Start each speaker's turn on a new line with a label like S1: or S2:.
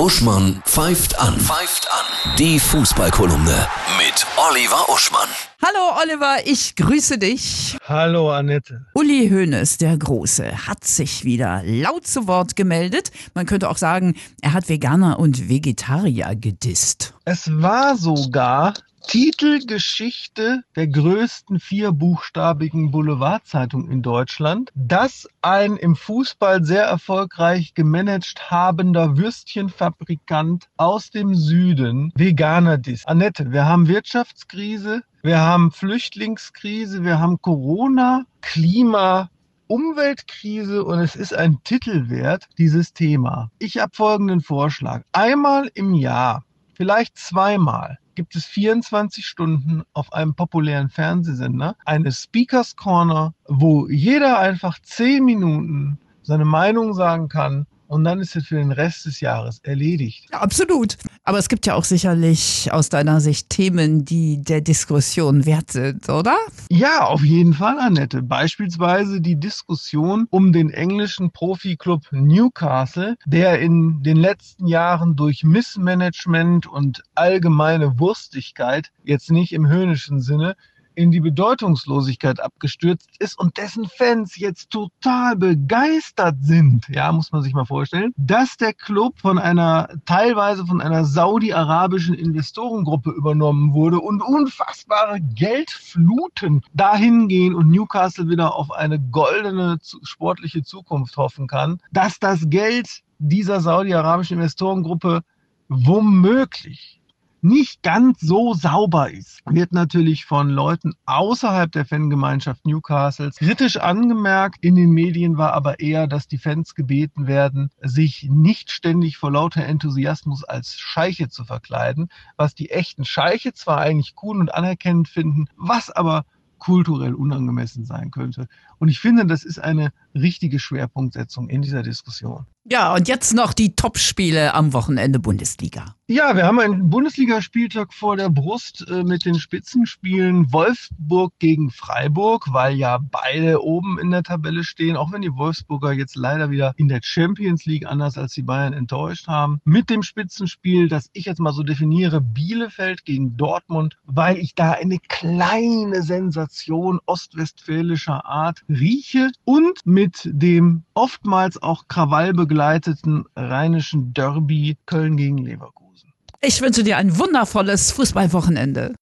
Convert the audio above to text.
S1: Uschmann pfeift an. Pfeift an. Die Fußballkolumne mit Oliver Uschmann.
S2: Hallo Oliver, ich grüße dich.
S3: Hallo Annette.
S2: Uli Hoeneß, der Große, hat sich wieder laut zu Wort gemeldet. Man könnte auch sagen, er hat Veganer und Vegetarier gedisst.
S3: Es war sogar Titelgeschichte der größten vierbuchstabigen Boulevardzeitung in Deutschland, dass ein im Fußball sehr erfolgreich gemanagt habender Würstchenfabrikant aus dem Süden Veganer ist. Annette, wir haben Wirtschaftskrise, wir haben Flüchtlingskrise, wir haben Corona, Klima, Umweltkrise und es ist ein Titel wert, dieses Thema. Ich habe folgenden Vorschlag. Einmal im Jahr, vielleicht zweimal, gibt es 24 Stunden auf einem populären Fernsehsender eine Speakers Corner, wo jeder einfach 10 Minuten seine Meinung sagen kann und dann ist es für den Rest des Jahres erledigt.
S2: Absolut. Aber es gibt ja auch sicherlich aus deiner Sicht Themen, die der Diskussion wert sind, oder?
S3: Ja, auf jeden Fall, Annette. Beispielsweise die Diskussion um den englischen Profiklub Newcastle, der in den letzten Jahren durch Missmanagement und allgemeine Wurstigkeit, jetzt nicht im höhnischen Sinne, in die Bedeutungslosigkeit abgestürzt ist und dessen Fans jetzt total begeistert sind, ja, muss man sich mal vorstellen, dass der Club von einer, teilweise von einer saudi-arabischen Investorengruppe übernommen wurde und unfassbare Geldfluten dahin gehen und Newcastle wieder auf eine goldene sportliche Zukunft hoffen kann, dass das Geld dieser saudi-arabischen Investorengruppe womöglich nicht ganz so sauber ist, wird natürlich von Leuten außerhalb der Fangemeinschaft Newcastles kritisch angemerkt. In den Medien war aber eher, dass die Fans gebeten werden, sich nicht ständig vor lauter Enthusiasmus als Scheiche zu verkleiden, was die echten Scheiche zwar eigentlich cool und anerkennend finden, was aber kulturell unangemessen sein könnte. Und ich finde, das ist eine richtige Schwerpunktsetzung in dieser Diskussion.
S2: Ja, und jetzt noch die Topspiele am Wochenende Bundesliga.
S3: Ja, wir haben einen Bundesligaspieltag vor der Brust äh, mit den Spitzenspielen Wolfsburg gegen Freiburg, weil ja beide oben in der Tabelle stehen, auch wenn die Wolfsburger jetzt leider wieder in der Champions League anders als die Bayern enttäuscht haben. Mit dem Spitzenspiel, das ich jetzt mal so definiere, Bielefeld gegen Dortmund, weil ich da eine kleine Sensation ostwestfälischer Art rieche und mit dem oftmals auch Krawall begleiteten rheinischen Derby Köln gegen Leverkusen.
S2: Ich wünsche dir ein wundervolles Fußballwochenende.